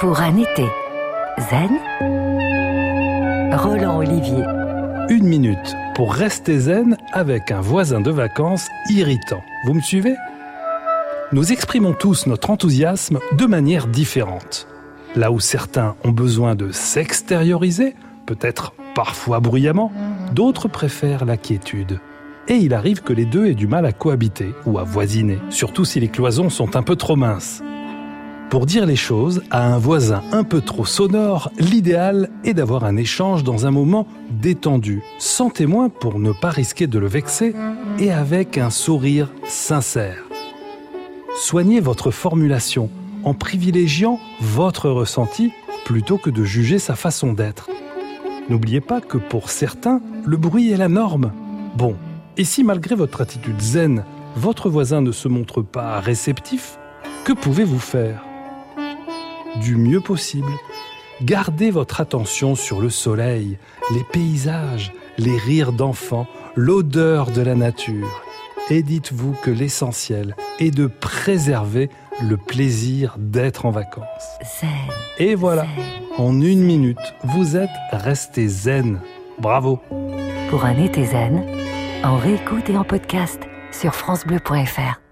Pour un été zen, Roland Olivier. Une minute pour rester zen avec un voisin de vacances irritant. Vous me suivez? Nous exprimons tous notre enthousiasme de manière différente. Là où certains ont besoin de s'extérioriser, peut-être parfois bruyamment, d'autres préfèrent la quiétude. Et il arrive que les deux aient du mal à cohabiter ou à voisiner, surtout si les cloisons sont un peu trop minces. Pour dire les choses à un voisin un peu trop sonore, l'idéal est d'avoir un échange dans un moment détendu, sans témoin pour ne pas risquer de le vexer, et avec un sourire sincère. Soignez votre formulation en privilégiant votre ressenti plutôt que de juger sa façon d'être. N'oubliez pas que pour certains, le bruit est la norme. Bon, et si malgré votre attitude zen, votre voisin ne se montre pas réceptif, que pouvez-vous faire? Du mieux possible, gardez votre attention sur le soleil, les paysages, les rires d'enfants, l'odeur de la nature. Et dites-vous que l'essentiel est de préserver le plaisir d'être en vacances. Zen. Et voilà, zen. en une minute, vous êtes resté zen. Bravo Pour un été zen, en réécoute et en podcast sur FranceBleu.fr.